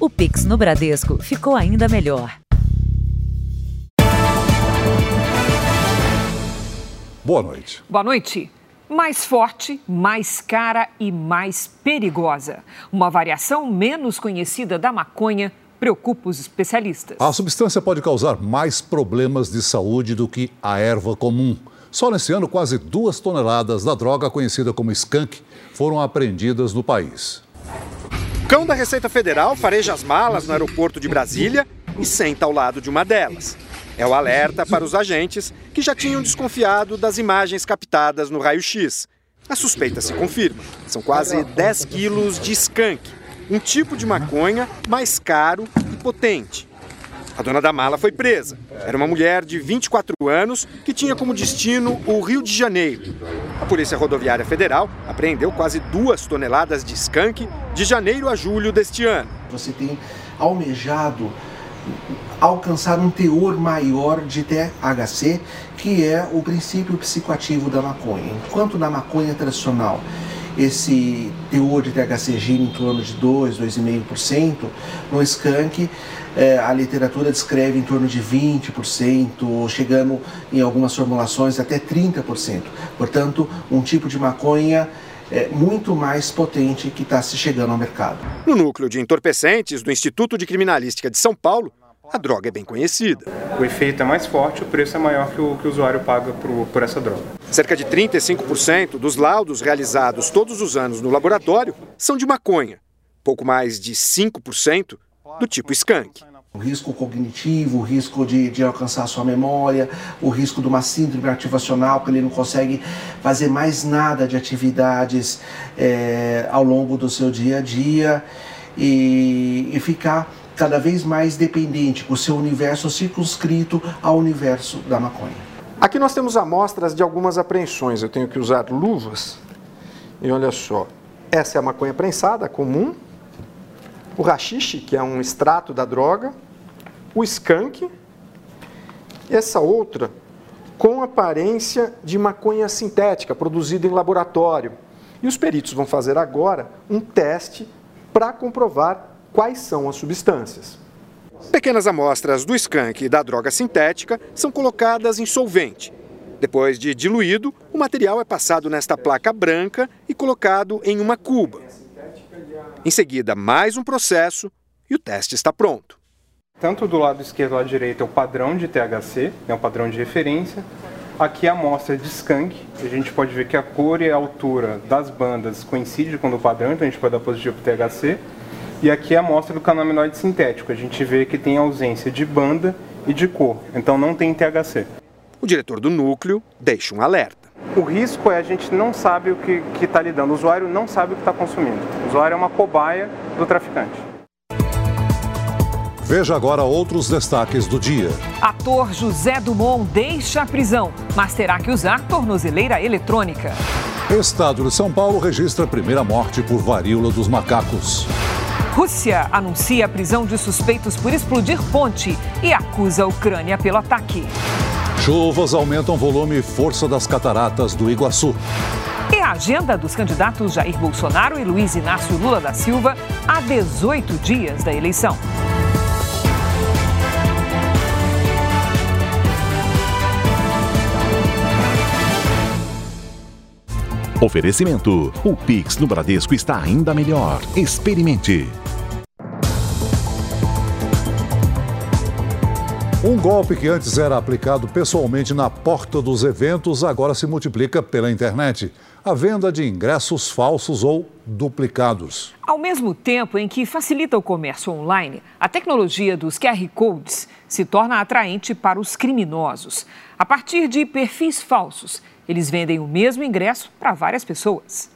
O Pix no Bradesco ficou ainda melhor. Boa noite. Boa noite. Mais forte, mais cara e mais perigosa. Uma variação menos conhecida da maconha preocupa os especialistas. A substância pode causar mais problemas de saúde do que a erva comum. Só nesse ano, quase duas toneladas da droga conhecida como skunk foram apreendidas no país. Cão da Receita Federal fareja as malas no aeroporto de Brasília e senta ao lado de uma delas. É o alerta para os agentes que já tinham desconfiado das imagens captadas no raio-x. A suspeita se confirma. São quase 10 quilos de skunk, um tipo de maconha mais caro e potente. A dona da mala foi presa. Era uma mulher de 24 anos que tinha como destino o Rio de Janeiro. A Polícia Rodoviária Federal apreendeu quase duas toneladas de skunk de janeiro a julho deste ano. Você tem almejado alcançar um teor maior de THC, que é o princípio psicoativo da maconha. Enquanto na maconha tradicional esse teor de THC gira em torno de 2, 2,5%, no skunk é, a literatura descreve em torno de 20%, chegando em algumas formulações até 30%. Portanto, um tipo de maconha é, muito mais potente que está se chegando ao mercado. No núcleo de entorpecentes do Instituto de Criminalística de São Paulo, a droga é bem conhecida. O efeito é mais forte, o preço é maior que o que o usuário paga por, por essa droga. Cerca de 35% dos laudos realizados todos os anos no laboratório são de maconha, pouco mais de 5% do tipo skunk. O risco cognitivo, o risco de, de alcançar a sua memória, o risco de uma síndrome ativacional, que ele não consegue fazer mais nada de atividades é, ao longo do seu dia a dia e, e ficar cada vez mais dependente, o seu universo circunscrito ao universo da maconha. Aqui nós temos amostras de algumas apreensões. Eu tenho que usar luvas. E olha só, essa é a maconha prensada comum, o rachixe, que é um extrato da droga, o skunk, essa outra com aparência de maconha sintética, produzida em laboratório. E os peritos vão fazer agora um teste para comprovar quais são as substâncias. Pequenas amostras do skunk e da droga sintética são colocadas em solvente. Depois de diluído, o material é passado nesta placa branca e colocado em uma cuba. Em seguida, mais um processo e o teste está pronto. Tanto do lado esquerdo ao lado direito é o padrão de THC, é um padrão de referência. Aqui a amostra de skunk, a gente pode ver que a cor e a altura das bandas coincidem com o padrão, então a gente pode dar positivo para o THC. E aqui é a amostra do canaminoide sintético. A gente vê que tem ausência de banda e de cor, então não tem THC. O diretor do núcleo deixa um alerta. O risco é a gente não sabe o que está lidando, o usuário não sabe o que está consumindo. O usuário é uma cobaia do traficante. Veja agora outros destaques do dia. Ator José Dumont deixa a prisão, mas terá que usar tornozeleira eletrônica. Estado de São Paulo registra a primeira morte por varíola dos macacos. Rússia anuncia a prisão de suspeitos por explodir ponte e acusa a Ucrânia pelo ataque. Chuvas aumentam volume e força das cataratas do Iguaçu. E a agenda dos candidatos Jair Bolsonaro e Luiz Inácio Lula da Silva a 18 dias da eleição. Oferecimento: o Pix no Bradesco está ainda melhor. Experimente. Um golpe que antes era aplicado pessoalmente na porta dos eventos agora se multiplica pela internet. A venda de ingressos falsos ou duplicados. Ao mesmo tempo em que facilita o comércio online, a tecnologia dos QR Codes se torna atraente para os criminosos. A partir de perfis falsos, eles vendem o mesmo ingresso para várias pessoas.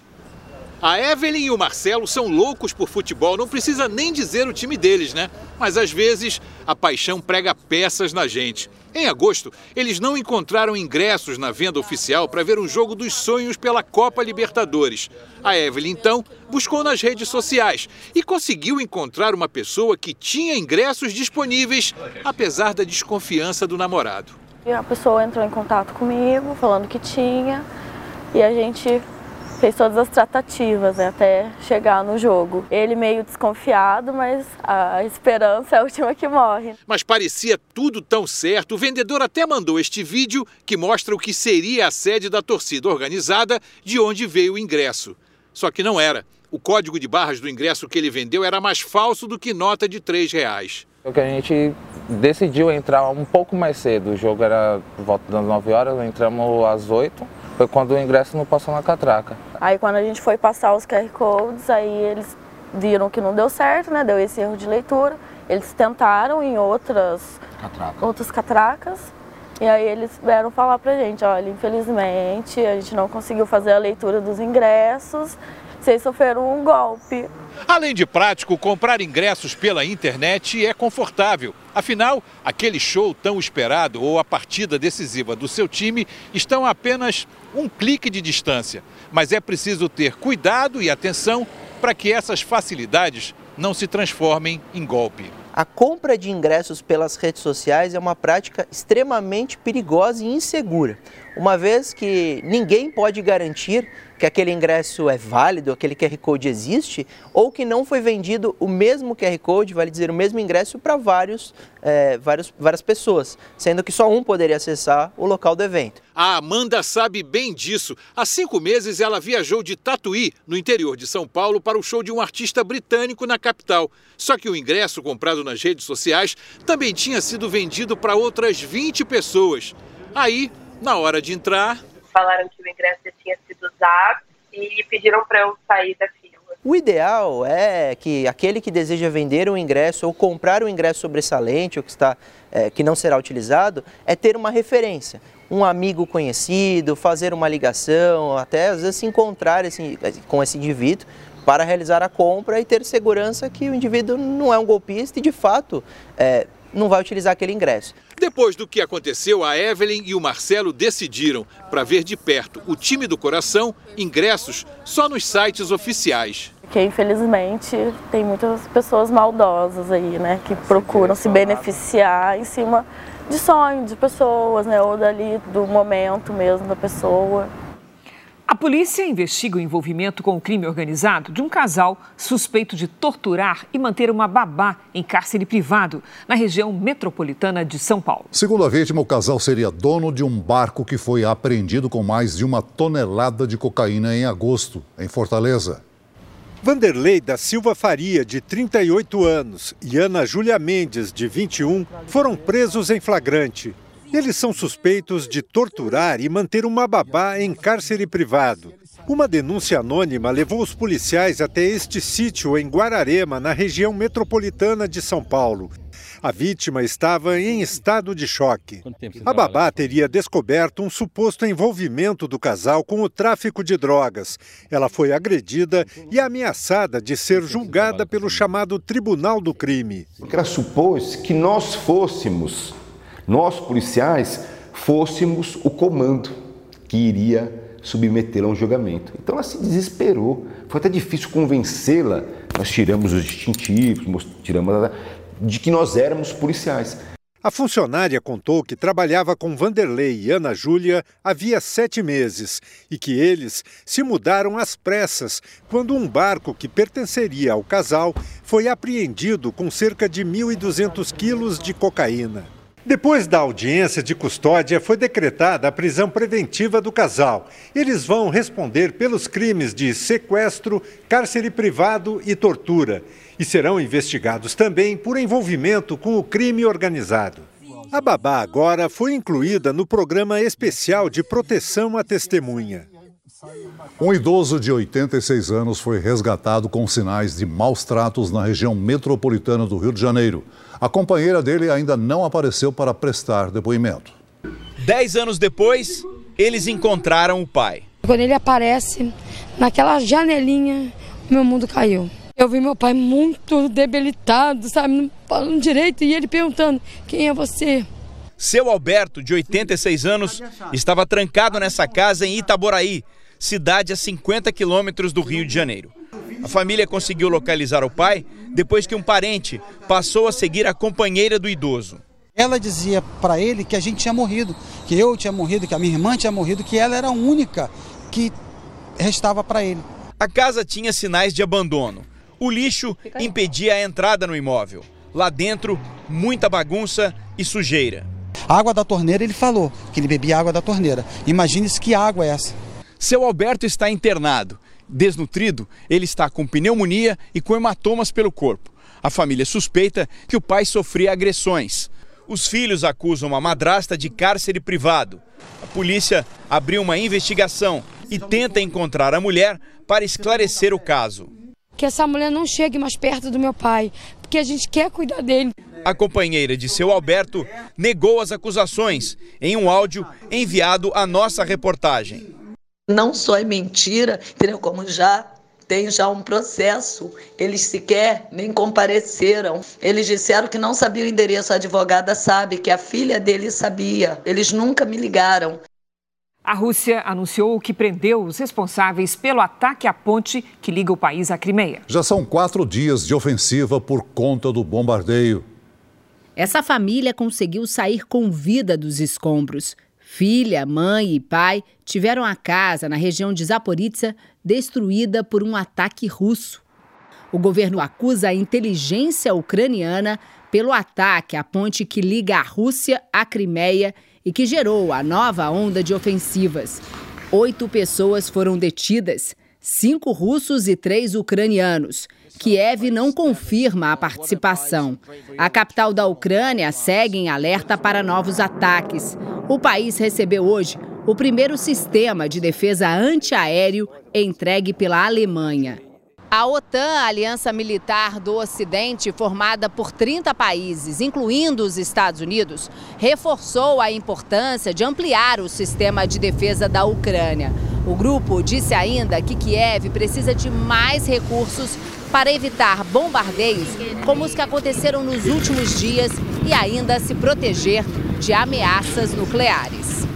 A Evelyn e o Marcelo são loucos por futebol, não precisa nem dizer o time deles, né? Mas às vezes a paixão prega peças na gente. Em agosto, eles não encontraram ingressos na venda oficial para ver um jogo dos sonhos pela Copa Libertadores. A Evelyn, então, buscou nas redes sociais e conseguiu encontrar uma pessoa que tinha ingressos disponíveis, apesar da desconfiança do namorado. E a pessoa entrou em contato comigo, falando que tinha, e a gente fez todas as tratativas né, até chegar no jogo. Ele meio desconfiado, mas a esperança é a última que morre. Mas parecia tudo tão certo. O vendedor até mandou este vídeo que mostra o que seria a sede da torcida organizada, de onde veio o ingresso. Só que não era. O código de barras do ingresso que ele vendeu era mais falso do que nota de R$ reais. O que a gente decidiu entrar um pouco mais cedo. O jogo era por volta das 9 horas, entramos às 8. Foi quando o ingresso não passou na catraca. Aí quando a gente foi passar os QR Codes, aí eles viram que não deu certo, né? Deu esse erro de leitura. Eles tentaram em outras, Catraca. outras catracas. E aí eles vieram falar pra gente, olha, infelizmente a gente não conseguiu fazer a leitura dos ingressos vocês sofreram um golpe. Além de prático, comprar ingressos pela internet é confortável. Afinal, aquele show tão esperado ou a partida decisiva do seu time estão a apenas um clique de distância. Mas é preciso ter cuidado e atenção para que essas facilidades não se transformem em golpe. A compra de ingressos pelas redes sociais é uma prática extremamente perigosa e insegura, uma vez que ninguém pode garantir que aquele ingresso é válido, aquele QR Code existe, ou que não foi vendido o mesmo QR Code, vale dizer, o mesmo ingresso para vários, é, vários, várias pessoas, sendo que só um poderia acessar o local do evento. A Amanda sabe bem disso. Há cinco meses ela viajou de Tatuí, no interior de São Paulo, para o show de um artista britânico na capital. Só que o ingresso comprado nas redes sociais também tinha sido vendido para outras 20 pessoas. Aí, na hora de entrar, falaram que o ingresso tinha sido usado e pediram para eu sair da fila. O ideal é que aquele que deseja vender um ingresso ou comprar um ingresso sobressalente ou que, está, é, que não será utilizado, é ter uma referência. Um amigo conhecido, fazer uma ligação, até às vezes se encontrar esse, com esse indivíduo para realizar a compra e ter segurança que o indivíduo não é um golpista e de fato é, não vai utilizar aquele ingresso. Depois do que aconteceu, a Evelyn e o Marcelo decidiram, para ver de perto o time do coração, ingressos só nos sites oficiais. Que infelizmente tem muitas pessoas maldosas aí, né, que procuram se beneficiar em cima de sonhos de pessoas, né, ou dali do momento mesmo da pessoa. A polícia investiga o envolvimento com o crime organizado de um casal suspeito de torturar e manter uma babá em cárcere privado na região metropolitana de São Paulo. Segundo a vítima, o casal seria dono de um barco que foi apreendido com mais de uma tonelada de cocaína em agosto, em Fortaleza. Vanderlei da Silva Faria, de 38 anos, e Ana Júlia Mendes, de 21, foram presos em flagrante. Eles são suspeitos de torturar e manter uma babá em cárcere privado. Uma denúncia anônima levou os policiais até este sítio em Guararema, na região metropolitana de São Paulo. A vítima estava em estado de choque. A babá teria descoberto um suposto envolvimento do casal com o tráfico de drogas. Ela foi agredida e ameaçada de ser julgada pelo chamado Tribunal do Crime. Porque ela supôs que nós fôssemos nós policiais fôssemos o comando que iria submetê-la a um julgamento. Então ela se desesperou, foi até difícil convencê-la. Nós tiramos os distintivos, tiramos de que nós éramos policiais. A funcionária contou que trabalhava com Vanderlei e Ana Júlia havia sete meses e que eles se mudaram às pressas quando um barco que pertenceria ao casal foi apreendido com cerca de 1.200 quilos de cocaína. Depois da audiência de custódia, foi decretada a prisão preventiva do casal. Eles vão responder pelos crimes de sequestro, cárcere privado e tortura. E serão investigados também por envolvimento com o crime organizado. A babá agora foi incluída no programa especial de proteção à testemunha. Um idoso de 86 anos foi resgatado com sinais de maus tratos na região metropolitana do Rio de Janeiro. A companheira dele ainda não apareceu para prestar depoimento. Dez anos depois, eles encontraram o pai. Quando ele aparece, naquela janelinha, meu mundo caiu. Eu vi meu pai muito debilitado, sabe, não falando direito, e ele perguntando: quem é você? Seu Alberto, de 86 anos, estava trancado nessa casa em Itaboraí, cidade a 50 quilômetros do Rio de Janeiro. A família conseguiu localizar o pai depois que um parente passou a seguir a companheira do idoso. Ela dizia para ele que a gente tinha morrido, que eu tinha morrido, que a minha irmã tinha morrido, que ela era a única que restava para ele. A casa tinha sinais de abandono. O lixo impedia a entrada no imóvel. Lá dentro, muita bagunça e sujeira. A água da torneira, ele falou que ele bebia água da torneira. Imagine-se que água é essa. Seu Alberto está internado. Desnutrido, ele está com pneumonia e com hematomas pelo corpo. A família suspeita que o pai sofria agressões. Os filhos acusam a madrasta de cárcere privado. A polícia abriu uma investigação e tenta encontrar a mulher para esclarecer o caso. Que essa mulher não chegue mais perto do meu pai, porque a gente quer cuidar dele. A companheira de seu Alberto negou as acusações em um áudio enviado à nossa reportagem. Não só é mentira, entendeu? Como já tem já um processo. Eles sequer nem compareceram. Eles disseram que não sabiam o endereço. A advogada sabe que a filha dele sabia. Eles nunca me ligaram. A Rússia anunciou que prendeu os responsáveis pelo ataque à ponte que liga o país à Crimeia. Já são quatro dias de ofensiva por conta do bombardeio. Essa família conseguiu sair com vida dos escombros. Filha, mãe e pai tiveram a casa na região de Zaporizhia destruída por um ataque russo. O governo acusa a inteligência ucraniana pelo ataque à ponte que liga a Rússia à Crimeia e que gerou a nova onda de ofensivas. Oito pessoas foram detidas, cinco russos e três ucranianos. Kiev não confirma a participação. A capital da Ucrânia segue em alerta para novos ataques. O país recebeu hoje o primeiro sistema de defesa antiaéreo entregue pela Alemanha. A OTAN, a aliança militar do Ocidente, formada por 30 países, incluindo os Estados Unidos, reforçou a importância de ampliar o sistema de defesa da Ucrânia. O grupo disse ainda que Kiev precisa de mais recursos para evitar bombardeios como os que aconteceram nos últimos dias e ainda se proteger de ameaças nucleares.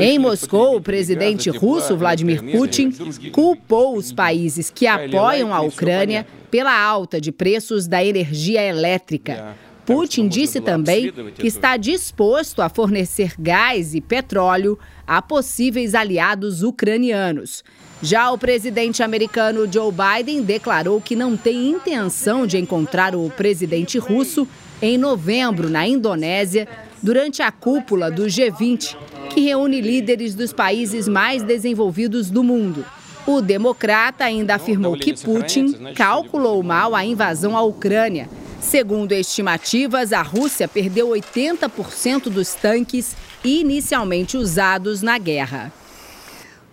Em Moscou, o presidente russo Vladimir Putin culpou os países que apoiam a Ucrânia pela alta de preços da energia elétrica. Putin disse também que está disposto a fornecer gás e petróleo a possíveis aliados ucranianos. Já o presidente americano Joe Biden declarou que não tem intenção de encontrar o presidente russo em novembro na Indonésia durante a cúpula do G20, que reúne líderes dos países mais desenvolvidos do mundo. O democrata ainda afirmou que Putin calculou mal a invasão à Ucrânia. Segundo estimativas, a Rússia perdeu 80% dos tanques inicialmente usados na guerra.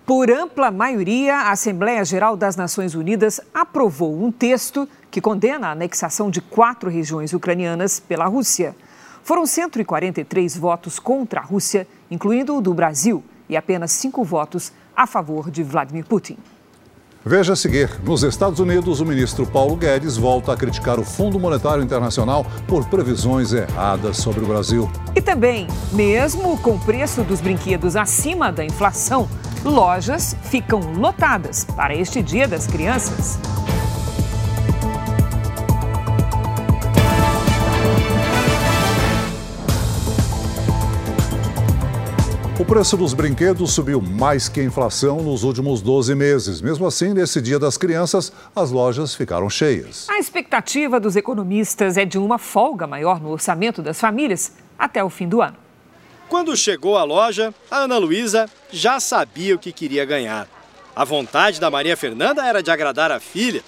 Por ampla maioria, a Assembleia Geral das Nações Unidas aprovou um texto que condena a anexação de quatro regiões ucranianas pela Rússia. Foram 143 votos contra a Rússia, incluindo o do Brasil, e apenas cinco votos a favor de Vladimir Putin. Veja a seguir: nos Estados Unidos, o ministro Paulo Guedes volta a criticar o Fundo Monetário Internacional por previsões erradas sobre o Brasil. E também, mesmo com o preço dos brinquedos acima da inflação, lojas ficam lotadas para este Dia das Crianças. O preço dos brinquedos subiu mais que a inflação nos últimos 12 meses. Mesmo assim, nesse Dia das Crianças, as lojas ficaram cheias. A expectativa dos economistas é de uma folga maior no orçamento das famílias até o fim do ano. Quando chegou à loja, a Ana Luísa já sabia o que queria ganhar. A vontade da Maria Fernanda era de agradar a filha,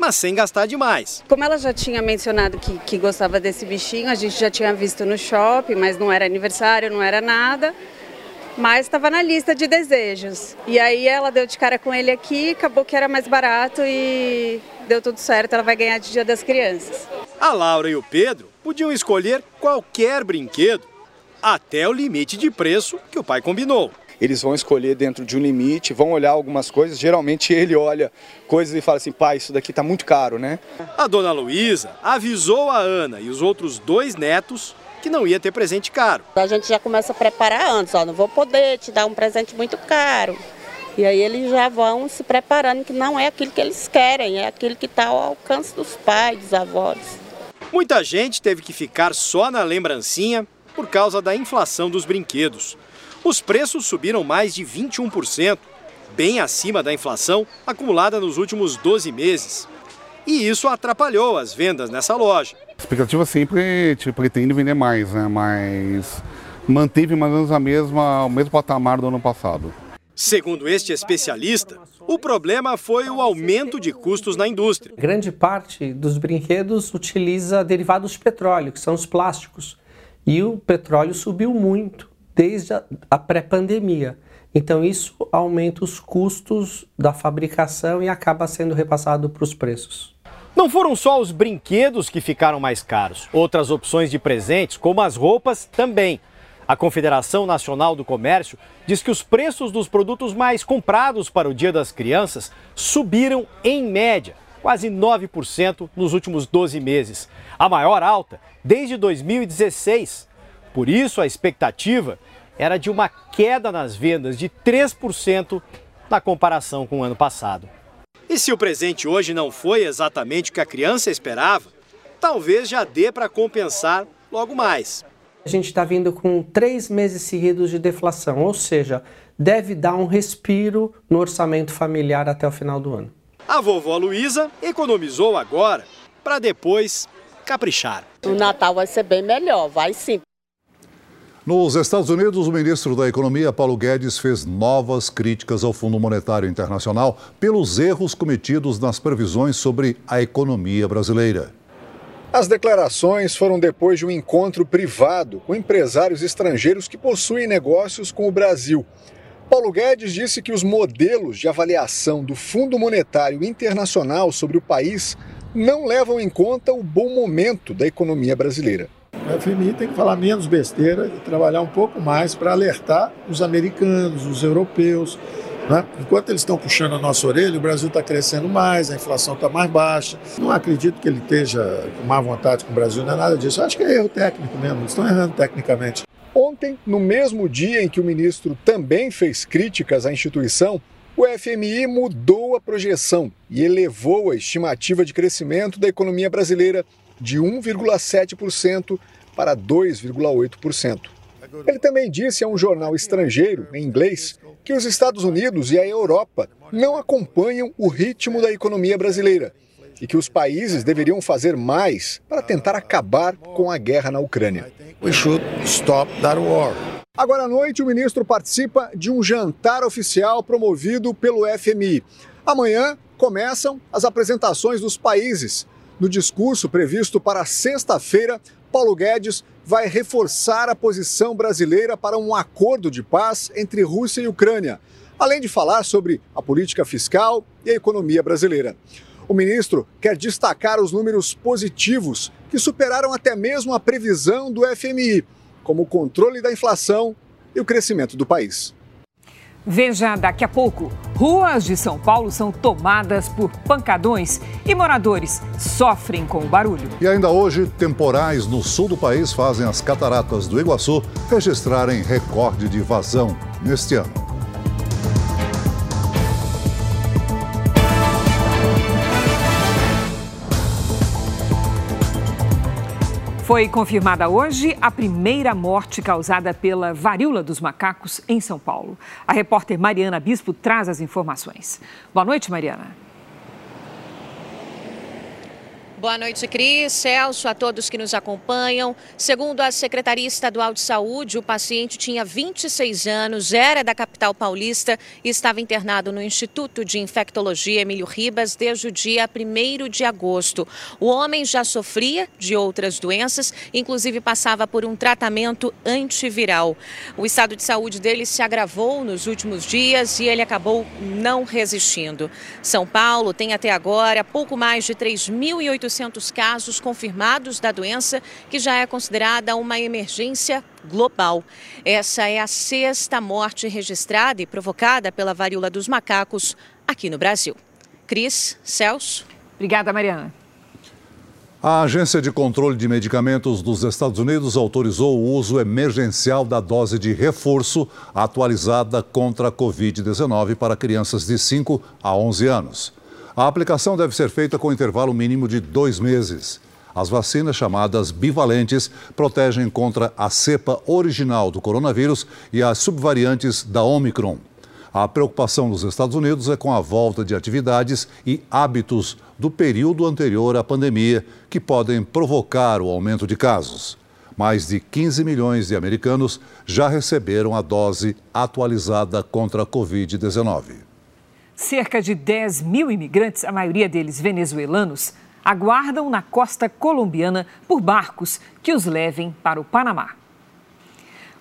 mas sem gastar demais. Como ela já tinha mencionado que, que gostava desse bichinho, a gente já tinha visto no shopping, mas não era aniversário, não era nada mas estava na lista de desejos. E aí ela deu de cara com ele aqui, acabou que era mais barato e deu tudo certo, ela vai ganhar de Dia das Crianças. A Laura e o Pedro podiam escolher qualquer brinquedo, até o limite de preço que o pai combinou. Eles vão escolher dentro de um limite, vão olhar algumas coisas. Geralmente ele olha coisas e fala assim: pai, isso daqui está muito caro, né? A dona Luísa avisou a Ana e os outros dois netos que não ia ter presente caro. A gente já começa a preparar antes, ó, não vou poder te dar um presente muito caro. E aí eles já vão se preparando que não é aquilo que eles querem, é aquilo que está ao alcance dos pais, dos avós. Muita gente teve que ficar só na lembrancinha por causa da inflação dos brinquedos. Os preços subiram mais de 21%. bem acima da inflação acumulada nos últimos 12 meses. E isso atrapalhou as vendas nessa loja. A expectativa sempre tipo, pretende vender mais, né? mas manteve mais ou menos a mesma, o mesmo patamar do ano passado. Segundo este especialista, o problema foi o aumento de custos na indústria. Grande parte dos brinquedos utiliza derivados de petróleo, que são os plásticos. E o petróleo subiu muito desde a pré-pandemia. Então, isso aumenta os custos da fabricação e acaba sendo repassado para os preços. Não foram só os brinquedos que ficaram mais caros, outras opções de presentes, como as roupas, também. A Confederação Nacional do Comércio diz que os preços dos produtos mais comprados para o Dia das Crianças subiram, em média, quase 9% nos últimos 12 meses, a maior alta desde 2016. Por isso, a expectativa era de uma queda nas vendas de 3% na comparação com o ano passado. E se o presente hoje não foi exatamente o que a criança esperava, talvez já dê para compensar logo mais. A gente está vindo com três meses seguidos de deflação, ou seja, deve dar um respiro no orçamento familiar até o final do ano. A vovó Luísa economizou agora para depois caprichar. O Natal vai ser bem melhor, vai sim. Nos Estados Unidos, o ministro da Economia, Paulo Guedes, fez novas críticas ao Fundo Monetário Internacional pelos erros cometidos nas previsões sobre a economia brasileira. As declarações foram depois de um encontro privado com empresários estrangeiros que possuem negócios com o Brasil. Paulo Guedes disse que os modelos de avaliação do Fundo Monetário Internacional sobre o país não levam em conta o bom momento da economia brasileira. A FMI tem que falar menos besteira e trabalhar um pouco mais para alertar os americanos, os europeus. Né? Enquanto eles estão puxando a nossa orelha, o Brasil está crescendo mais, a inflação está mais baixa. Não acredito que ele esteja com má vontade com o Brasil, não é nada disso. Eu acho que é erro técnico mesmo, eles estão errando tecnicamente. Ontem, no mesmo dia em que o ministro também fez críticas à instituição, o FMI mudou a projeção e elevou a estimativa de crescimento da economia brasileira de 1,7% para 2,8%. Ele também disse a um jornal estrangeiro, em inglês, que os Estados Unidos e a Europa não acompanham o ritmo da economia brasileira e que os países deveriam fazer mais para tentar acabar com a guerra na Ucrânia. We should stop that war. Agora à noite, o ministro participa de um jantar oficial promovido pelo FMI. Amanhã começam as apresentações dos países. No discurso previsto para sexta-feira, Paulo Guedes vai reforçar a posição brasileira para um acordo de paz entre Rússia e Ucrânia, além de falar sobre a política fiscal e a economia brasileira. O ministro quer destacar os números positivos que superaram até mesmo a previsão do FMI, como o controle da inflação e o crescimento do país. Veja daqui a pouco. Ruas de São Paulo são tomadas por pancadões e moradores sofrem com o barulho. E ainda hoje, temporais no sul do país fazem as cataratas do Iguaçu registrarem recorde de vazão neste ano. Foi confirmada hoje a primeira morte causada pela varíola dos macacos em São Paulo. A repórter Mariana Bispo traz as informações. Boa noite, Mariana. Boa noite, Cris, Celso, a todos que nos acompanham. Segundo a Secretaria Estadual de Saúde, o paciente tinha 26 anos, era da capital paulista e estava internado no Instituto de Infectologia Emílio Ribas desde o dia 1 de agosto. O homem já sofria de outras doenças, inclusive passava por um tratamento antiviral. O estado de saúde dele se agravou nos últimos dias e ele acabou não resistindo. São Paulo tem até agora pouco mais de 3.800 800 casos confirmados da doença, que já é considerada uma emergência global. Essa é a sexta morte registrada e provocada pela varíola dos macacos aqui no Brasil. Cris, Celso. Obrigada, Mariana. A Agência de Controle de Medicamentos dos Estados Unidos autorizou o uso emergencial da dose de reforço atualizada contra a Covid-19 para crianças de 5 a 11 anos. A aplicação deve ser feita com intervalo mínimo de dois meses. As vacinas chamadas bivalentes protegem contra a cepa original do coronavírus e as subvariantes da Omicron. A preocupação nos Estados Unidos é com a volta de atividades e hábitos do período anterior à pandemia, que podem provocar o aumento de casos. Mais de 15 milhões de americanos já receberam a dose atualizada contra a Covid-19. Cerca de 10 mil imigrantes, a maioria deles venezuelanos, aguardam na costa colombiana por barcos que os levem para o Panamá.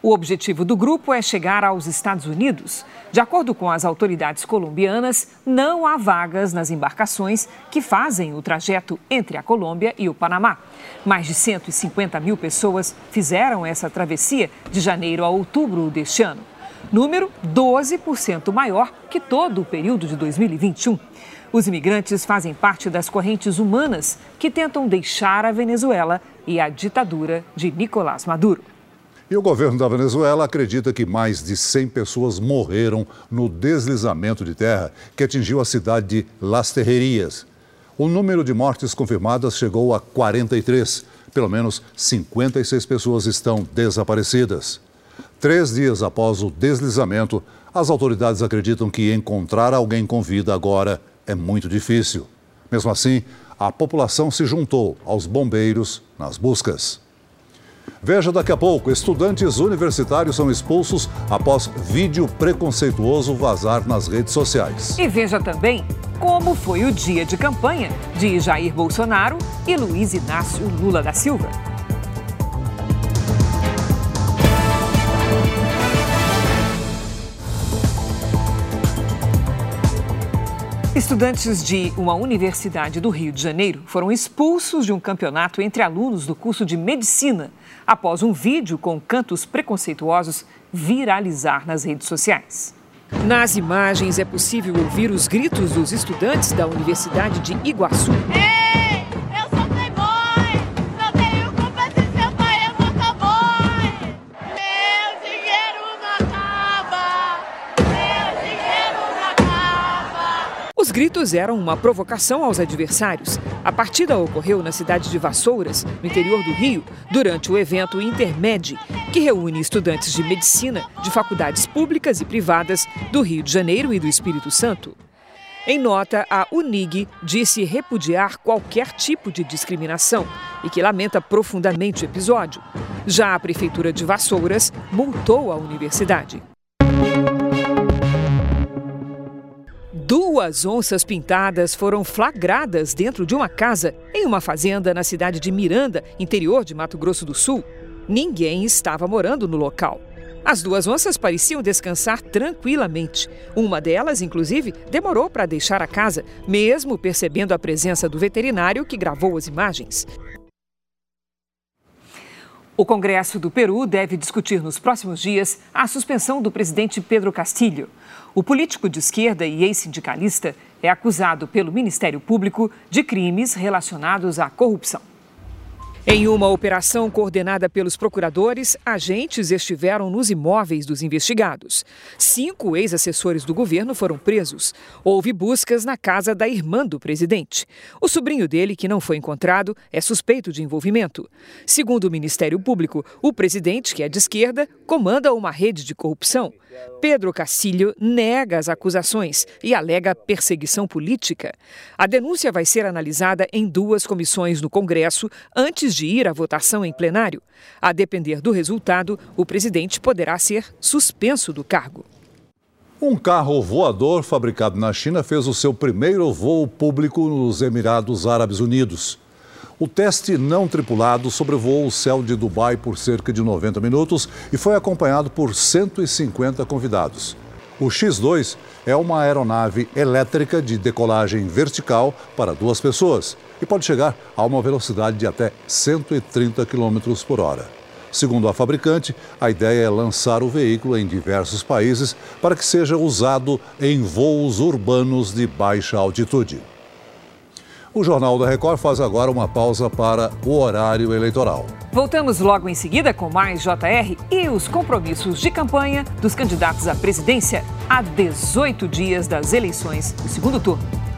O objetivo do grupo é chegar aos Estados Unidos. De acordo com as autoridades colombianas, não há vagas nas embarcações que fazem o trajeto entre a Colômbia e o Panamá. Mais de 150 mil pessoas fizeram essa travessia de janeiro a outubro deste ano. Número 12% maior que todo o período de 2021. Os imigrantes fazem parte das correntes humanas que tentam deixar a Venezuela e a ditadura de Nicolás Maduro. E o governo da Venezuela acredita que mais de 100 pessoas morreram no deslizamento de terra que atingiu a cidade de Las Terrerias. O número de mortes confirmadas chegou a 43. Pelo menos 56 pessoas estão desaparecidas. Três dias após o deslizamento, as autoridades acreditam que encontrar alguém com vida agora é muito difícil. Mesmo assim, a população se juntou aos bombeiros nas buscas. Veja daqui a pouco: estudantes universitários são expulsos após vídeo preconceituoso vazar nas redes sociais. E veja também como foi o dia de campanha de Jair Bolsonaro e Luiz Inácio Lula da Silva. Estudantes de uma universidade do Rio de Janeiro foram expulsos de um campeonato entre alunos do curso de medicina após um vídeo com cantos preconceituosos viralizar nas redes sociais. Nas imagens é possível ouvir os gritos dos estudantes da Universidade de Iguaçu. Os gritos eram uma provocação aos adversários. A partida ocorreu na cidade de Vassouras, no interior do Rio, durante o evento Intermed, que reúne estudantes de medicina de faculdades públicas e privadas do Rio de Janeiro e do Espírito Santo. Em nota, a UNIG disse repudiar qualquer tipo de discriminação e que lamenta profundamente o episódio. Já a Prefeitura de Vassouras multou a universidade. Duas onças pintadas foram flagradas dentro de uma casa em uma fazenda na cidade de Miranda, interior de Mato Grosso do Sul. Ninguém estava morando no local. As duas onças pareciam descansar tranquilamente. Uma delas, inclusive, demorou para deixar a casa, mesmo percebendo a presença do veterinário que gravou as imagens. O Congresso do Peru deve discutir nos próximos dias a suspensão do presidente Pedro Castilho. O político de esquerda e ex-sindicalista é acusado pelo Ministério Público de crimes relacionados à corrupção. Em uma operação coordenada pelos procuradores, agentes estiveram nos imóveis dos investigados. Cinco ex-assessores do governo foram presos. Houve buscas na casa da irmã do presidente. O sobrinho dele, que não foi encontrado, é suspeito de envolvimento. Segundo o Ministério Público, o presidente, que é de esquerda, comanda uma rede de corrupção. Pedro Castilho nega as acusações e alega perseguição política. A denúncia vai ser analisada em duas comissões no Congresso antes de ir à votação em plenário. A depender do resultado, o presidente poderá ser suspenso do cargo. Um carro voador fabricado na China fez o seu primeiro voo público nos Emirados Árabes Unidos. O teste não tripulado sobrevoou o céu de Dubai por cerca de 90 minutos e foi acompanhado por 150 convidados. O X-2 é uma aeronave elétrica de decolagem vertical para duas pessoas e pode chegar a uma velocidade de até 130 km por hora. Segundo a fabricante, a ideia é lançar o veículo em diversos países para que seja usado em voos urbanos de baixa altitude. O Jornal da Record faz agora uma pausa para o horário eleitoral. Voltamos logo em seguida com mais JR e os compromissos de campanha dos candidatos à presidência a 18 dias das eleições do segundo turno.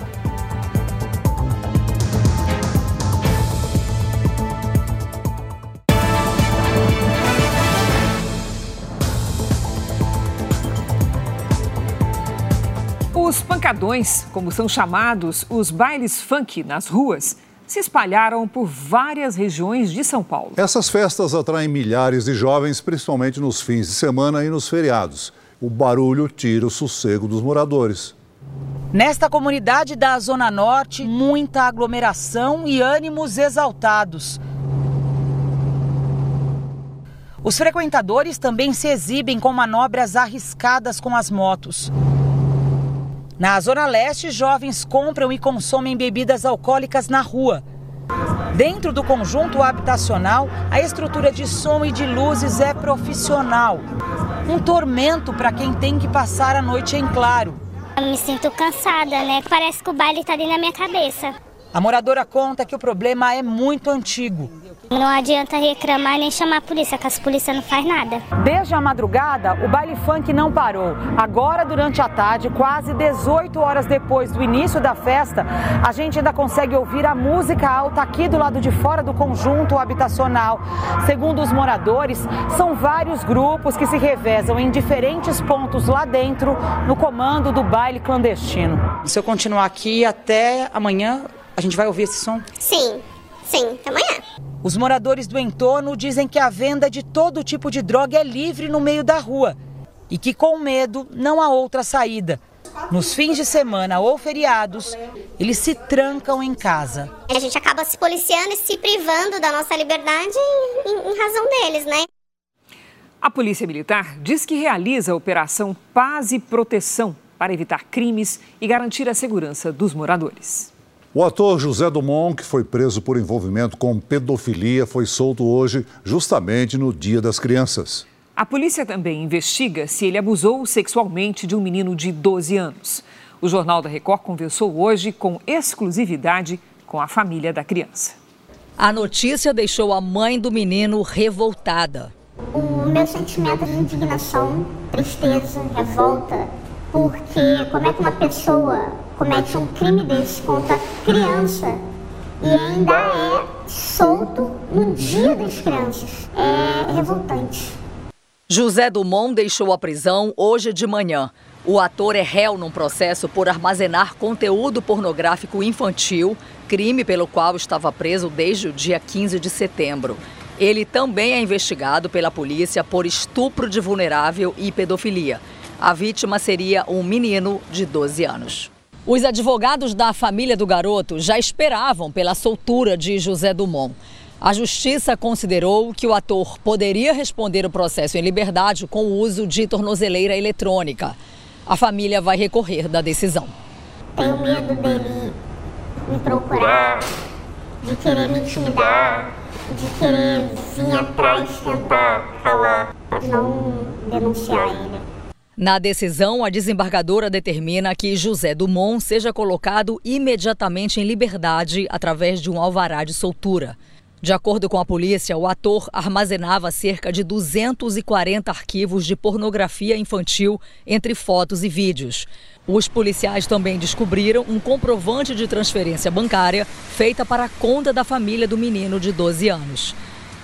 Os pancadões, como são chamados os bailes funk nas ruas, se espalharam por várias regiões de São Paulo. Essas festas atraem milhares de jovens, principalmente nos fins de semana e nos feriados. O barulho tira o sossego dos moradores. Nesta comunidade da Zona Norte, muita aglomeração e ânimos exaltados. Os frequentadores também se exibem com manobras arriscadas com as motos. Na Zona Leste, jovens compram e consomem bebidas alcoólicas na rua. Dentro do conjunto habitacional, a estrutura de som e de luzes é profissional. Um tormento para quem tem que passar a noite em claro. Eu me sinto cansada, né? Parece que o baile está dentro da minha cabeça. A moradora conta que o problema é muito antigo. Não adianta reclamar nem chamar a polícia, que as polícias não faz nada. Desde a madrugada, o baile funk não parou. Agora, durante a tarde, quase 18 horas depois do início da festa, a gente ainda consegue ouvir a música alta aqui do lado de fora do conjunto habitacional. Segundo os moradores, são vários grupos que se revezam em diferentes pontos lá dentro no comando do baile clandestino. Se eu continuar aqui até amanhã, a gente vai ouvir esse som? Sim, sim, até amanhã. Os moradores do entorno dizem que a venda de todo tipo de droga é livre no meio da rua e que, com medo, não há outra saída. Nos fins de semana ou feriados, eles se trancam em casa. A gente acaba se policiando e se privando da nossa liberdade em, em razão deles, né? A Polícia Militar diz que realiza a Operação Paz e Proteção para evitar crimes e garantir a segurança dos moradores. O ator José Dumont, que foi preso por envolvimento com pedofilia, foi solto hoje, justamente no Dia das Crianças. A polícia também investiga se ele abusou sexualmente de um menino de 12 anos. O Jornal da Record conversou hoje com exclusividade com a família da criança. A notícia deixou a mãe do menino revoltada. O meu sentimento de indignação, tristeza, revolta, porque como é que uma pessoa comete um crime desse contra criança e ainda é solto no dia das crianças. É revoltante. José Dumont deixou a prisão hoje de manhã. O ator é réu num processo por armazenar conteúdo pornográfico infantil, crime pelo qual estava preso desde o dia 15 de setembro. Ele também é investigado pela polícia por estupro de vulnerável e pedofilia. A vítima seria um menino de 12 anos. Os advogados da família do garoto já esperavam pela soltura de José Dumont. A justiça considerou que o ator poderia responder o processo em liberdade com o uso de tornozeleira eletrônica. A família vai recorrer da decisão. Tenho medo dele me procurar, de querer me intimidar, de querer vir atrás tentar falar, não denunciar ele. Na decisão, a desembargadora determina que José Dumont seja colocado imediatamente em liberdade através de um alvará de soltura. De acordo com a polícia, o ator armazenava cerca de 240 arquivos de pornografia infantil, entre fotos e vídeos. Os policiais também descobriram um comprovante de transferência bancária feita para a conta da família do menino de 12 anos.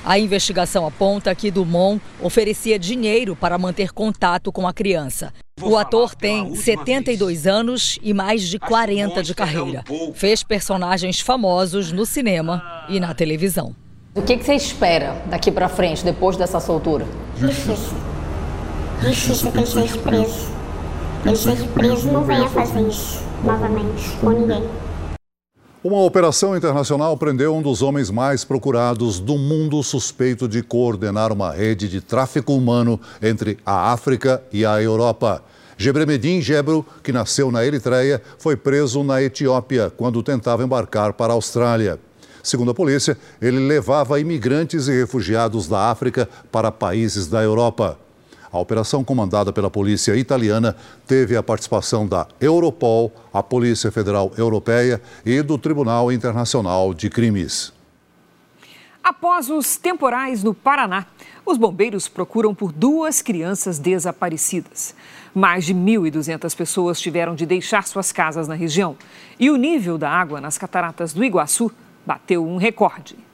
A investigação aponta que Dumont oferecia dinheiro para manter contato com a criança. O ator tem 72 anos e mais de 40 de carreira. Fez personagens famosos no cinema e na televisão. O que, você espera daqui para frente, depois dessa soltura? Justiça. Justiça que ele seja preso. Que ele seja preso não venha fazer isso novamente com ninguém. Uma operação internacional prendeu um dos homens mais procurados do mundo suspeito de coordenar uma rede de tráfico humano entre a África e a Europa. Gebremedin Gebro, que nasceu na Eritreia, foi preso na Etiópia quando tentava embarcar para a Austrália. Segundo a polícia, ele levava imigrantes e refugiados da África para países da Europa. A operação comandada pela polícia italiana teve a participação da Europol, a Polícia Federal Europeia e do Tribunal Internacional de Crimes. Após os temporais no Paraná, os bombeiros procuram por duas crianças desaparecidas. Mais de 1.200 pessoas tiveram de deixar suas casas na região. E o nível da água nas cataratas do Iguaçu bateu um recorde.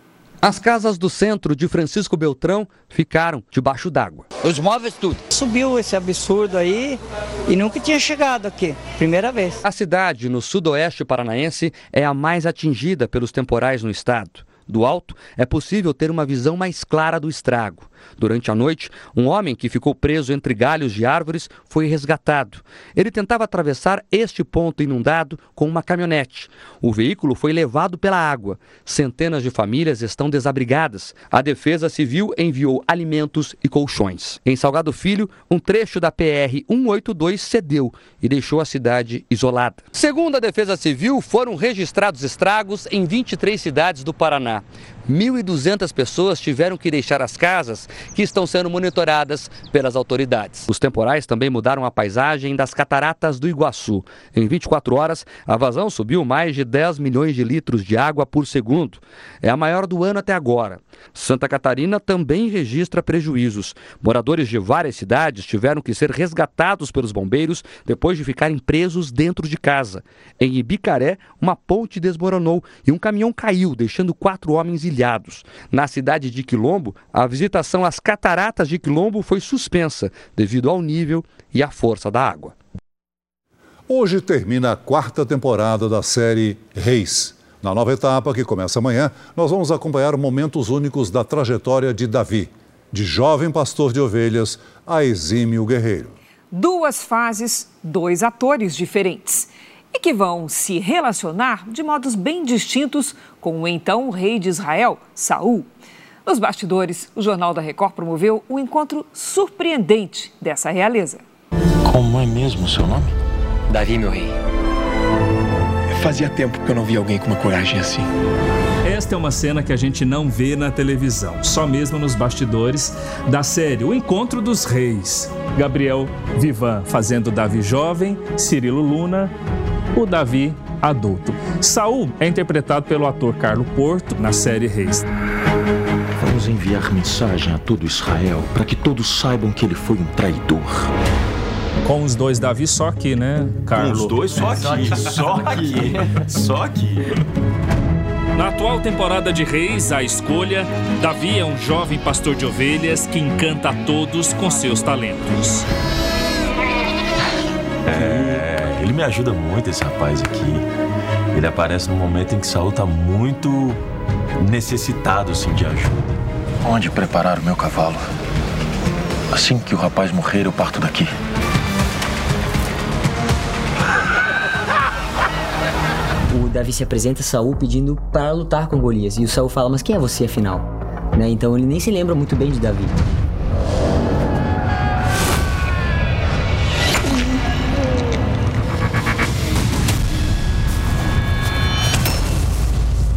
As casas do centro de Francisco Beltrão ficaram debaixo d'água. Os móveis tudo. Subiu esse absurdo aí e nunca tinha chegado aqui. Primeira vez. A cidade, no sudoeste paranaense, é a mais atingida pelos temporais no estado. Do alto, é possível ter uma visão mais clara do estrago. Durante a noite, um homem que ficou preso entre galhos de árvores foi resgatado. Ele tentava atravessar este ponto inundado com uma caminhonete. O veículo foi levado pela água. Centenas de famílias estão desabrigadas. A Defesa Civil enviou alimentos e colchões. Em Salgado Filho, um trecho da PR 182 cedeu e deixou a cidade isolada. Segundo a Defesa Civil, foram registrados estragos em 23 cidades do Paraná. 1.200 pessoas tiveram que deixar as casas que estão sendo monitoradas pelas autoridades. Os temporais também mudaram a paisagem das cataratas do Iguaçu. Em 24 horas, a vazão subiu mais de 10 milhões de litros de água por segundo. É a maior do ano até agora. Santa Catarina também registra prejuízos. Moradores de várias cidades tiveram que ser resgatados pelos bombeiros depois de ficarem presos dentro de casa. Em Ibicaré, uma ponte desmoronou e um caminhão caiu, deixando quatro homens ilhados. Na cidade de Quilombo, a visitação às cataratas de Quilombo foi suspensa devido ao nível e à força da água. Hoje termina a quarta temporada da série Reis. Na nova etapa, que começa amanhã, nós vamos acompanhar momentos únicos da trajetória de Davi, de jovem pastor de ovelhas a exímio guerreiro. Duas fases, dois atores diferentes e que vão se relacionar de modos bem distintos com o então rei de Israel, Saul. Nos bastidores, o Jornal da Record promoveu um encontro surpreendente dessa realeza. Como é mesmo o seu nome? Davi, meu rei. Fazia tempo que eu não vi alguém com uma coragem assim. Esta é uma cena que a gente não vê na televisão, só mesmo nos bastidores da série O Encontro dos Reis. Gabriel Vivan fazendo Davi jovem, Cirilo Luna, o Davi adulto. Saul é interpretado pelo ator Carlo Porto na série Reis. Vamos enviar mensagem a todo Israel para que todos saibam que ele foi um traidor. Com os dois Davi só aqui, né, Carlos? Com os dois só aqui, só aqui, só aqui. Na atual temporada de Reis, a escolha, Davi é um jovem pastor de ovelhas que encanta a todos com seus talentos. Ele me ajuda muito, esse rapaz aqui. Ele aparece no momento em que Saul tá muito necessitado, assim, de ajuda. Onde preparar o meu cavalo? Assim que o rapaz morrer, eu parto daqui. O Davi se apresenta a Saul pedindo para lutar com Golias. E o Saul fala, mas quem é você afinal? Né? Então ele nem se lembra muito bem de Davi.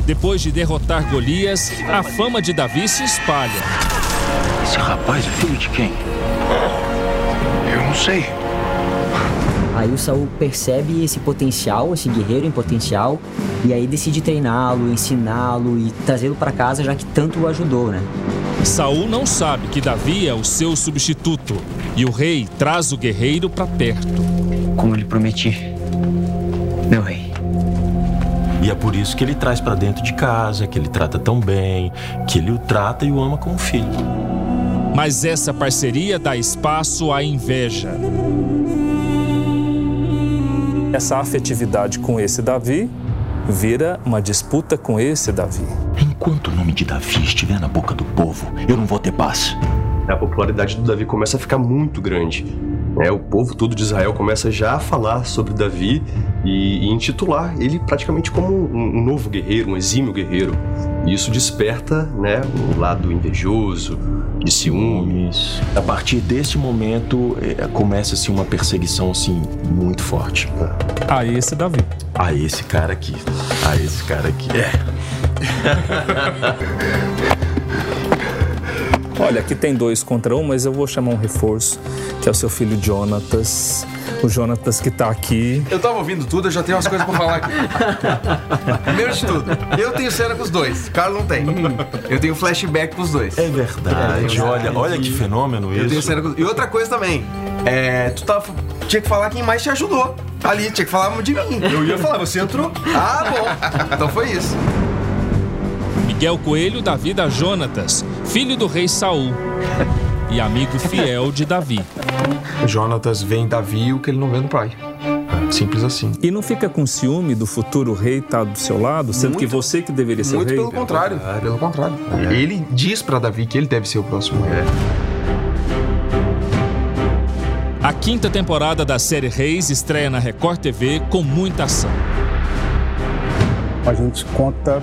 Depois de derrotar Golias, a fama de Davi se espalha. Esse rapaz é filho de quem? Eu não sei. Aí o Saul percebe esse potencial, esse guerreiro em potencial, e aí decide treiná-lo, ensiná-lo e trazê-lo para casa, já que tanto o ajudou, né? Saul não sabe que Davi é o seu substituto e o rei traz o guerreiro para perto. Como eu lhe prometi. E é por isso que ele traz para dentro de casa, que ele trata tão bem, que ele o trata e o ama como filho. Mas essa parceria dá espaço à inveja. Essa afetividade com esse Davi vira uma disputa com esse Davi. Enquanto o nome de Davi estiver na boca do povo, eu não vou ter paz. A popularidade do Davi começa a ficar muito grande. É, o povo todo de Israel começa já a falar sobre Davi e, e intitular ele praticamente como um, um, novo guerreiro, um exímio guerreiro. E isso desperta né, o lado invejoso, de ciúmes. A partir desse momento é, começa-se uma perseguição assim muito forte. A esse Davi. A esse cara aqui. A esse cara aqui. É. Olha, aqui tem dois contra um, mas eu vou chamar um reforço, que é o seu filho Jonatas. O Jonatas que tá aqui. Eu tava ouvindo tudo, eu já tenho umas coisas pra falar aqui. Primeiro de tudo, eu tenho cena com os dois. Carlos não tem. Eu tenho flashback com os dois. É verdade. olha, olha que fenômeno Eu isso. tenho cena com... E outra coisa também, é, tu tava... tinha que falar quem mais te ajudou. Ali, tinha que falar de mim. Eu ia falar, você entrou. Ah, bom. Então foi isso. Miguel Coelho dá vida a Jonatas, filho do rei Saul e amigo fiel de Davi. Jonatas vê em Davi o que ele não vê no pai. Simples assim. E não fica com ciúme do futuro rei estar do seu lado, sendo Muito- que você que deveria ser o Muito rei? pelo contrário. Pelo contrário. Ele diz pra Davi que ele deve ser o próximo rei. A quinta temporada da série Reis estreia na Record TV com muita ação. A gente conta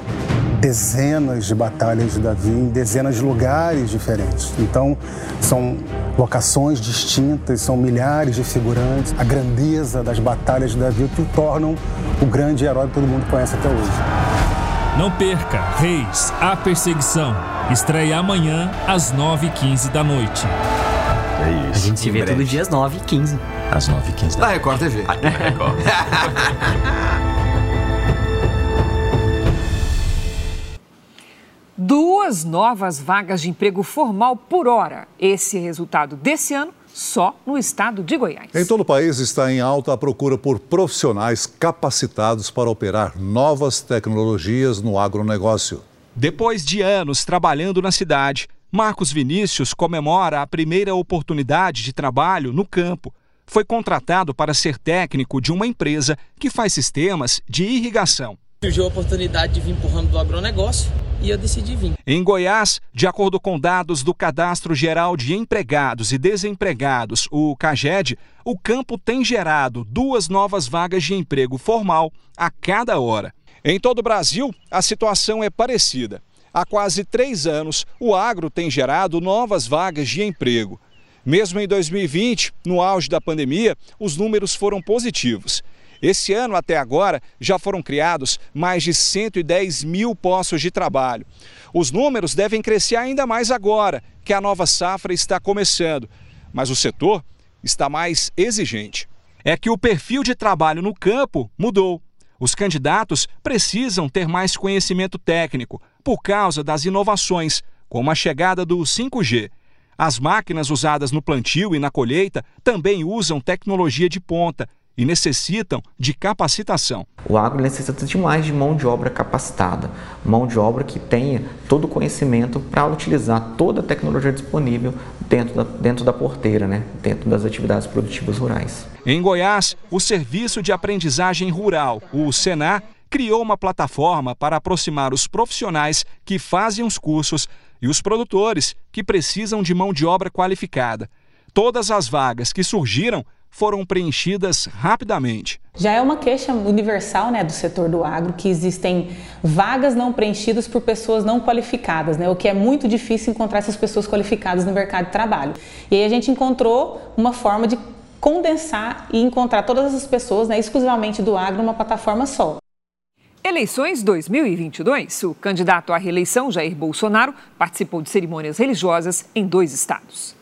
dezenas de batalhas de Davi em dezenas de lugares diferentes. Então, são locações distintas, são milhares de figurantes. A grandeza das batalhas de Davi que o tornam o grande herói que todo mundo conhece até hoje. Não perca Reis, a perseguição. Estreia amanhã às 9h15 da noite. É isso. A gente se vê todo dia às 9h15. Às 9h15 Na Record TV. Aqui na Record. Duas novas vagas de emprego formal por hora. Esse é resultado desse ano só no estado de Goiás. Em todo o país está em alta a procura por profissionais capacitados para operar novas tecnologias no agronegócio. Depois de anos trabalhando na cidade, Marcos Vinícius comemora a primeira oportunidade de trabalho no campo. Foi contratado para ser técnico de uma empresa que faz sistemas de irrigação. Surgiu a oportunidade de vir ramo do agronegócio e eu decidi vir. Em Goiás, de acordo com dados do Cadastro Geral de Empregados e Desempregados, o CAGED, o campo tem gerado duas novas vagas de emprego formal a cada hora. Em todo o Brasil, a situação é parecida. Há quase três anos, o agro tem gerado novas vagas de emprego. Mesmo em 2020, no auge da pandemia, os números foram positivos. Esse ano, até agora, já foram criados mais de 110 mil postos de trabalho. Os números devem crescer ainda mais agora, que a nova safra está começando. Mas o setor está mais exigente. É que o perfil de trabalho no campo mudou. Os candidatos precisam ter mais conhecimento técnico por causa das inovações, como a chegada do 5G. As máquinas usadas no plantio e na colheita também usam tecnologia de ponta e necessitam de capacitação. O agro necessita de mais de mão de obra capacitada, mão de obra que tenha todo o conhecimento para utilizar toda a tecnologia disponível dentro da, dentro da porteira, né? dentro das atividades produtivas rurais. Em Goiás, o Serviço de Aprendizagem Rural, o Senar, criou uma plataforma para aproximar os profissionais que fazem os cursos e os produtores que precisam de mão de obra qualificada. Todas as vagas que surgiram foram preenchidas rapidamente. Já é uma queixa universal né, do setor do agro que existem vagas não preenchidas por pessoas não qualificadas, né, o que é muito difícil encontrar essas pessoas qualificadas no mercado de trabalho. E aí a gente encontrou uma forma de condensar e encontrar todas essas pessoas né, exclusivamente do agro numa plataforma só. Eleições 2022. O candidato à reeleição, Jair Bolsonaro, participou de cerimônias religiosas em dois estados.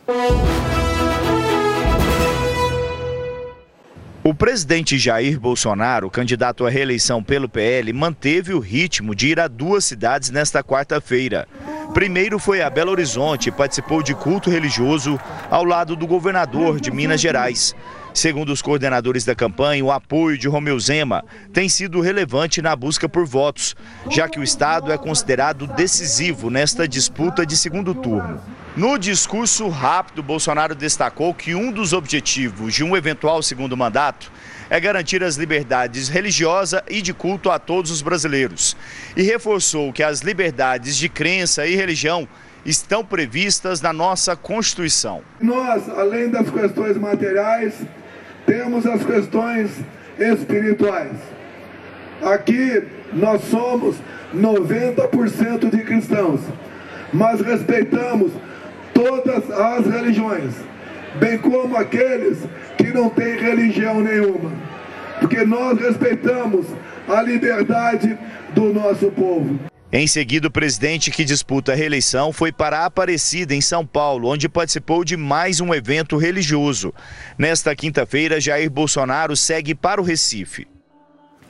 O presidente Jair Bolsonaro, candidato à reeleição pelo PL, manteve o ritmo de ir a duas cidades nesta quarta-feira. Primeiro foi a Belo Horizonte e participou de culto religioso ao lado do governador de Minas Gerais. Segundo os coordenadores da campanha, o apoio de Romeu Zema tem sido relevante na busca por votos, já que o estado é considerado decisivo nesta disputa de segundo turno. No discurso rápido, Bolsonaro destacou que um dos objetivos de um eventual segundo mandato é garantir as liberdades religiosa e de culto a todos os brasileiros. E reforçou que as liberdades de crença e religião estão previstas na nossa Constituição. Nós, além das questões materiais, temos as questões espirituais. Aqui nós somos 90% de cristãos, mas respeitamos todas as religiões, bem como aqueles que não têm religião nenhuma, porque nós respeitamos a liberdade do nosso povo. Em seguida, o presidente que disputa a reeleição foi para a Aparecida, em São Paulo, onde participou de mais um evento religioso. Nesta quinta-feira, Jair Bolsonaro segue para o Recife.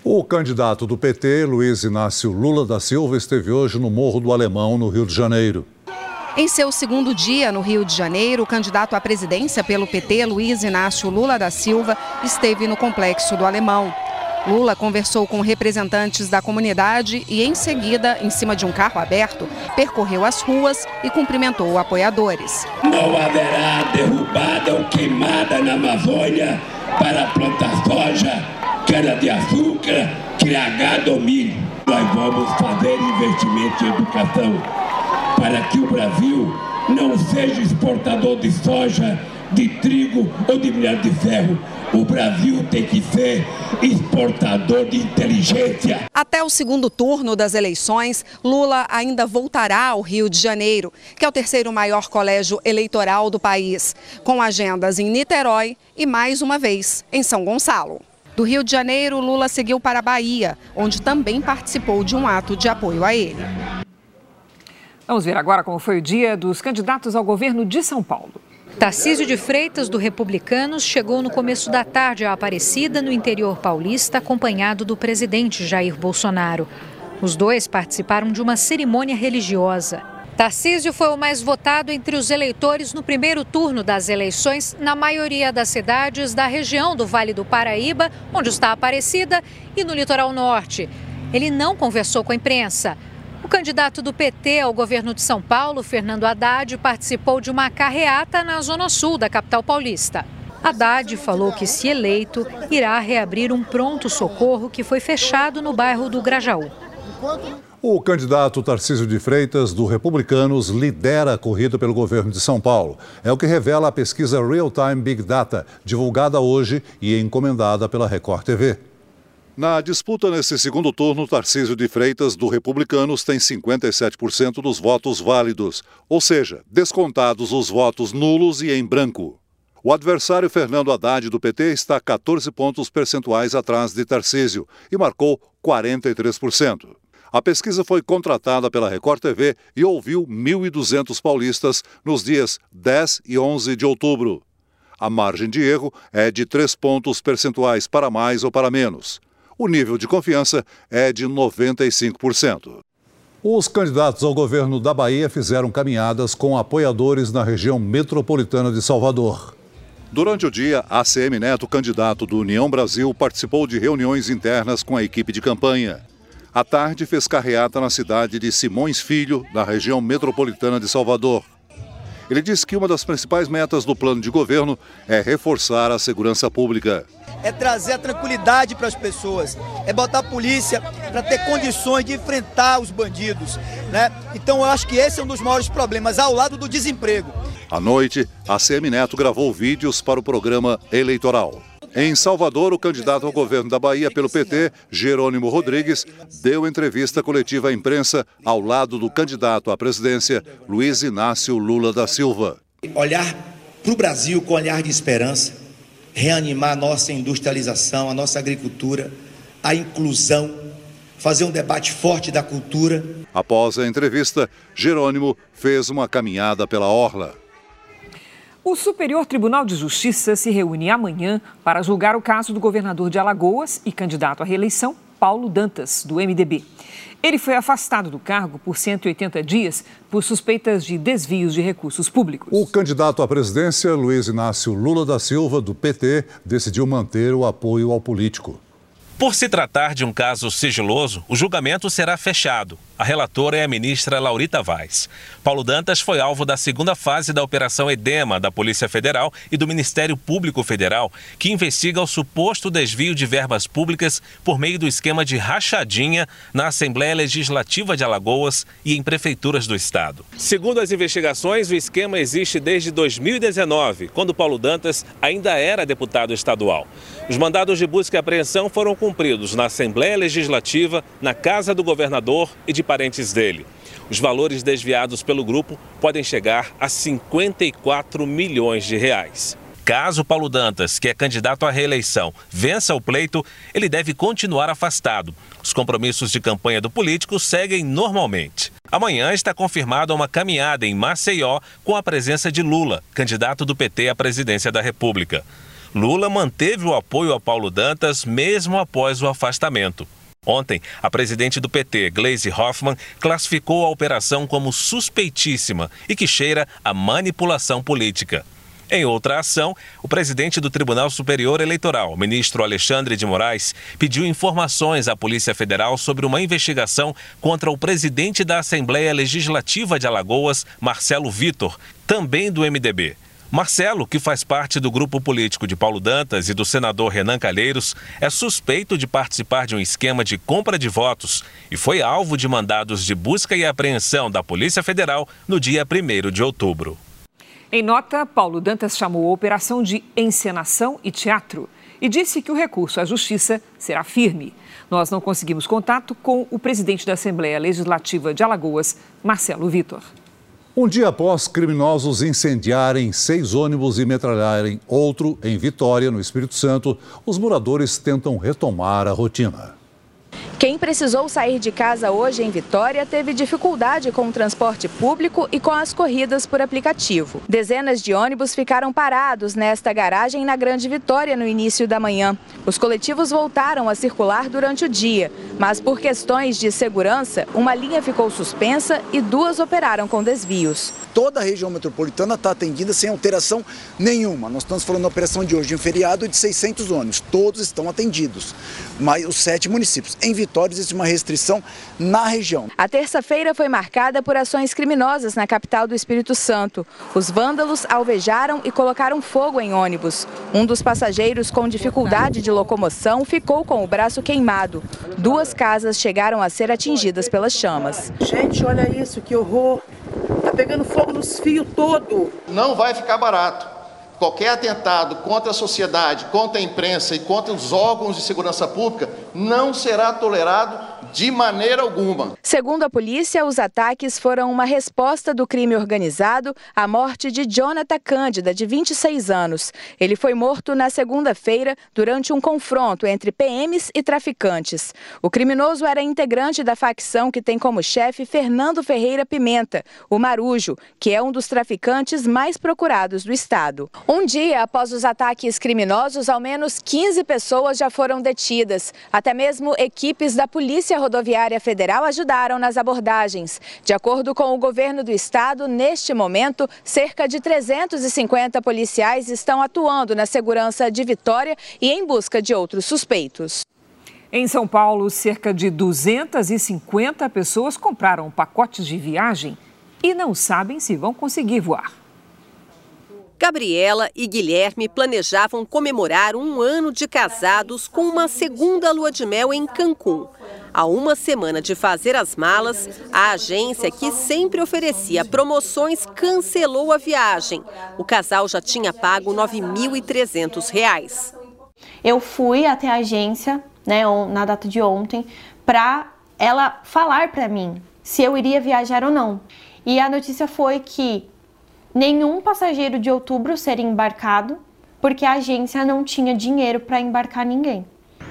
O candidato do PT, Luiz Inácio Lula da Silva, esteve hoje no Morro do Alemão, no Rio de Janeiro. Em seu segundo dia no Rio de Janeiro, o candidato à presidência pelo PT, Luiz Inácio Lula da Silva, esteve no Complexo do Alemão. Lula conversou com representantes da comunidade e, em seguida, em cima de um carro aberto, percorreu as ruas e cumprimentou apoiadores. Não haverá derrubada ou queimada na Amazônia para plantar soja, cana-de-açúcar, criar gado ou milho. Nós vamos fazer investimento em educação para que o Brasil não seja exportador de soja, de trigo ou de minério de ferro. O Brasil tem que ser exportador de inteligência. Até o segundo turno das eleições, Lula ainda voltará ao Rio de Janeiro, que é o terceiro maior colégio eleitoral do país, com agendas em Niterói e, mais uma vez, em São Gonçalo. Do Rio de Janeiro, Lula seguiu para a Bahia, onde também participou de um ato de apoio a ele. Vamos ver agora como foi o dia dos candidatos ao governo de São Paulo. Tarcísio de Freitas, do Republicanos, chegou no começo da tarde à Aparecida, no interior paulista, acompanhado do presidente Jair Bolsonaro. Os dois participaram de uma cerimônia religiosa. Tarcísio foi o mais votado entre os eleitores no primeiro turno das eleições na maioria das cidades da região do Vale do Paraíba, onde está Aparecida, e no litoral norte. Ele não conversou com a imprensa. Candidato do PT ao governo de São Paulo, Fernando Haddad, participou de uma carreata na zona sul da capital paulista. Haddad falou que, se eleito, irá reabrir um pronto-socorro que foi fechado no bairro do Grajaú. O candidato Tarcísio de Freitas, do Republicanos, lidera a corrida pelo governo de São Paulo. É o que revela a pesquisa Real Time Big Data, divulgada hoje e encomendada pela Record TV. Na disputa nesse segundo turno, Tarcísio de Freitas, do Republicanos, tem 57% dos votos válidos, ou seja, descontados os votos nulos e em branco. O adversário Fernando Haddad, do PT, está 14 pontos percentuais atrás de Tarcísio e marcou 43%. A pesquisa foi contratada pela Record TV e ouviu 1.200 paulistas nos dias 10 e 11 de outubro. A margem de erro é de 3 pontos percentuais para mais ou para menos o nível de confiança é de 95%. Os candidatos ao governo da Bahia fizeram caminhadas com apoiadores na região metropolitana de Salvador. Durante o dia, ACM Neto, candidato do União Brasil, participou de reuniões internas com a equipe de campanha. À tarde, fez carreata na cidade de Simões Filho, na região metropolitana de Salvador. Ele disse que uma das principais metas do plano de governo é reforçar a segurança pública é trazer a tranquilidade para as pessoas, é botar a polícia para ter condições de enfrentar os bandidos. Né? Então eu acho que esse é um dos maiores problemas, ao lado do desemprego. À noite, a CM Neto gravou vídeos para o programa eleitoral. Em Salvador, o candidato ao governo da Bahia pelo PT, Jerônimo Rodrigues, deu entrevista coletiva à imprensa ao lado do candidato à presidência, Luiz Inácio Lula da Silva. Olhar para o Brasil com olhar de esperança, reanimar a nossa industrialização, a nossa agricultura, a inclusão, fazer um debate forte da cultura. Após a entrevista, Jerônimo fez uma caminhada pela Orla. O Superior Tribunal de Justiça se reúne amanhã para julgar o caso do governador de Alagoas e candidato à reeleição, Paulo Dantas, do MDB. Ele foi afastado do cargo por 180 dias por suspeitas de desvios de recursos públicos. O candidato à presidência, Luiz Inácio Lula da Silva, do PT, decidiu manter o apoio ao político. Por se tratar de um caso sigiloso, o julgamento será fechado. A relatora é a ministra Laurita Vaz. Paulo Dantas foi alvo da segunda fase da Operação Edema da Polícia Federal e do Ministério Público Federal, que investiga o suposto desvio de verbas públicas por meio do esquema de rachadinha na Assembleia Legislativa de Alagoas e em prefeituras do estado. Segundo as investigações, o esquema existe desde 2019, quando Paulo Dantas ainda era deputado estadual. Os mandados de busca e apreensão foram cumpridos na Assembleia Legislativa, na Casa do Governador e de parentes dele. Os valores desviados pelo grupo podem chegar a 54 milhões de reais. Caso Paulo Dantas, que é candidato à reeleição, vença o pleito, ele deve continuar afastado. Os compromissos de campanha do político seguem normalmente. Amanhã está confirmada uma caminhada em Maceió com a presença de Lula, candidato do PT à presidência da República. Lula manteve o apoio a Paulo Dantas mesmo após o afastamento. Ontem, a presidente do PT, Gleisi Hoffmann, classificou a operação como suspeitíssima e que cheira a manipulação política. Em outra ação, o presidente do Tribunal Superior Eleitoral, ministro Alexandre de Moraes, pediu informações à Polícia Federal sobre uma investigação contra o presidente da Assembleia Legislativa de Alagoas, Marcelo Vitor, também do MDB. Marcelo, que faz parte do grupo político de Paulo Dantas e do senador Renan Calheiros, é suspeito de participar de um esquema de compra de votos e foi alvo de mandados de busca e apreensão da Polícia Federal no dia 1 de outubro. Em nota, Paulo Dantas chamou a operação de encenação e teatro e disse que o recurso à justiça será firme. Nós não conseguimos contato com o presidente da Assembleia Legislativa de Alagoas, Marcelo Vitor. Um dia após criminosos incendiarem seis ônibus e metralharem outro em Vitória, no Espírito Santo, os moradores tentam retomar a rotina. Quem precisou sair de casa hoje em Vitória teve dificuldade com o transporte público e com as corridas por aplicativo. Dezenas de ônibus ficaram parados nesta garagem na Grande Vitória no início da manhã. Os coletivos voltaram a circular durante o dia, mas por questões de segurança, uma linha ficou suspensa e duas operaram com desvios. Toda a região metropolitana está atendida sem alteração nenhuma. Nós estamos falando da operação de hoje, um feriado de 600 ônibus. Todos estão atendidos, mas os sete municípios. Em Vitória, existe uma restrição na região. A terça-feira foi marcada por ações criminosas na capital do Espírito Santo. Os vândalos alvejaram e colocaram fogo em ônibus. Um dos passageiros com dificuldade de locomoção ficou com o braço queimado. Duas casas chegaram a ser atingidas pelas chamas. Gente, olha isso, que horror! Tá pegando fogo nos fios todo. Não vai ficar barato qualquer atentado contra a sociedade, contra a imprensa e contra os órgãos de segurança pública não será tolerado de maneira alguma. Segundo a polícia, os ataques foram uma resposta do crime organizado à morte de Jonathan Cândida, de 26 anos. Ele foi morto na segunda-feira durante um confronto entre PMs e traficantes. O criminoso era integrante da facção que tem como chefe Fernando Ferreira Pimenta, o Marujo, que é um dos traficantes mais procurados do estado. Um dia após os ataques criminosos, ao menos 15 pessoas já foram detidas. Até mesmo equipes da Polícia Rodoviária Federal ajudaram nas abordagens. De acordo com o governo do estado, neste momento, cerca de 350 policiais estão atuando na segurança de Vitória e em busca de outros suspeitos. Em São Paulo, cerca de 250 pessoas compraram pacotes de viagem e não sabem se vão conseguir voar. Gabriela e Guilherme planejavam comemorar um ano de casados com uma segunda lua de mel em Cancún. Há uma semana de fazer as malas, a agência que sempre oferecia promoções cancelou a viagem. O casal já tinha pago R$ 9.300. Eu fui até a agência, né, na data de ontem, para ela falar para mim se eu iria viajar ou não. E a notícia foi que nenhum passageiro de outubro seria embarcado, porque a agência não tinha dinheiro para embarcar ninguém.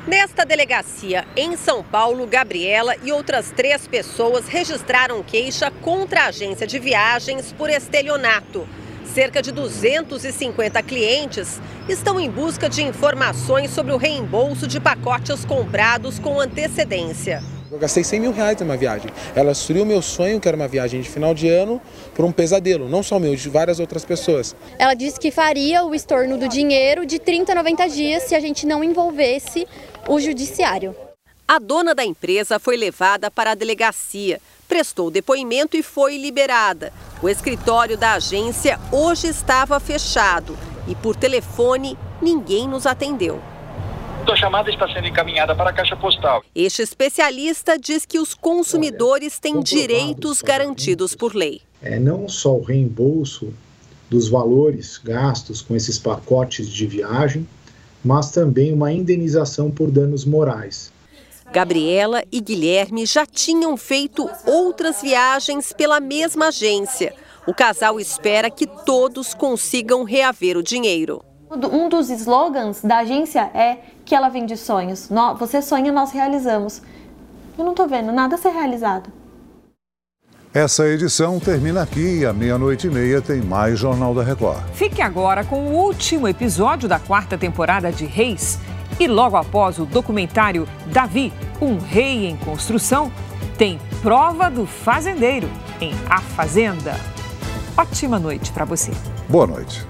Nesta delegacia, em São Paulo, Gabriela e outras três pessoas registraram queixa contra a agência de viagens por estelionato. Cerca de 250 clientes estão em busca de informações sobre o reembolso de pacotes comprados com antecedência. Eu gastei 100 mil reais numa viagem. Ela destruiu meu sonho, que era uma viagem de final de ano, por um pesadelo, não só meu, de várias outras pessoas. Ela disse que faria o estorno do dinheiro de 30 a 90 dias se a gente não envolvesse o judiciário. A dona da empresa foi levada para a delegacia, prestou depoimento e foi liberada. O escritório da agência hoje estava fechado e por telefone ninguém nos atendeu. Sua chamada está sendo encaminhada para a caixa postal. Este especialista diz que os consumidores têm direitos garantidos por lei. É não só o reembolso dos valores gastos com esses pacotes de viagem, mas também uma indenização por danos morais. Gabriela e Guilherme já tinham feito outras viagens pela mesma agência. O casal espera que todos consigam reaver o dinheiro. Um dos slogans da agência é que ela vende sonhos. Você sonha, nós realizamos. Eu não estou vendo nada ser realizado. Essa edição termina aqui e à meia-noite e meia tem mais Jornal da Record. Fique agora com o último episódio da quarta temporada de Reis. E logo após o documentário Davi, um rei em construção, tem Prova do Fazendeiro em A Fazenda. Ótima noite para você. Boa noite.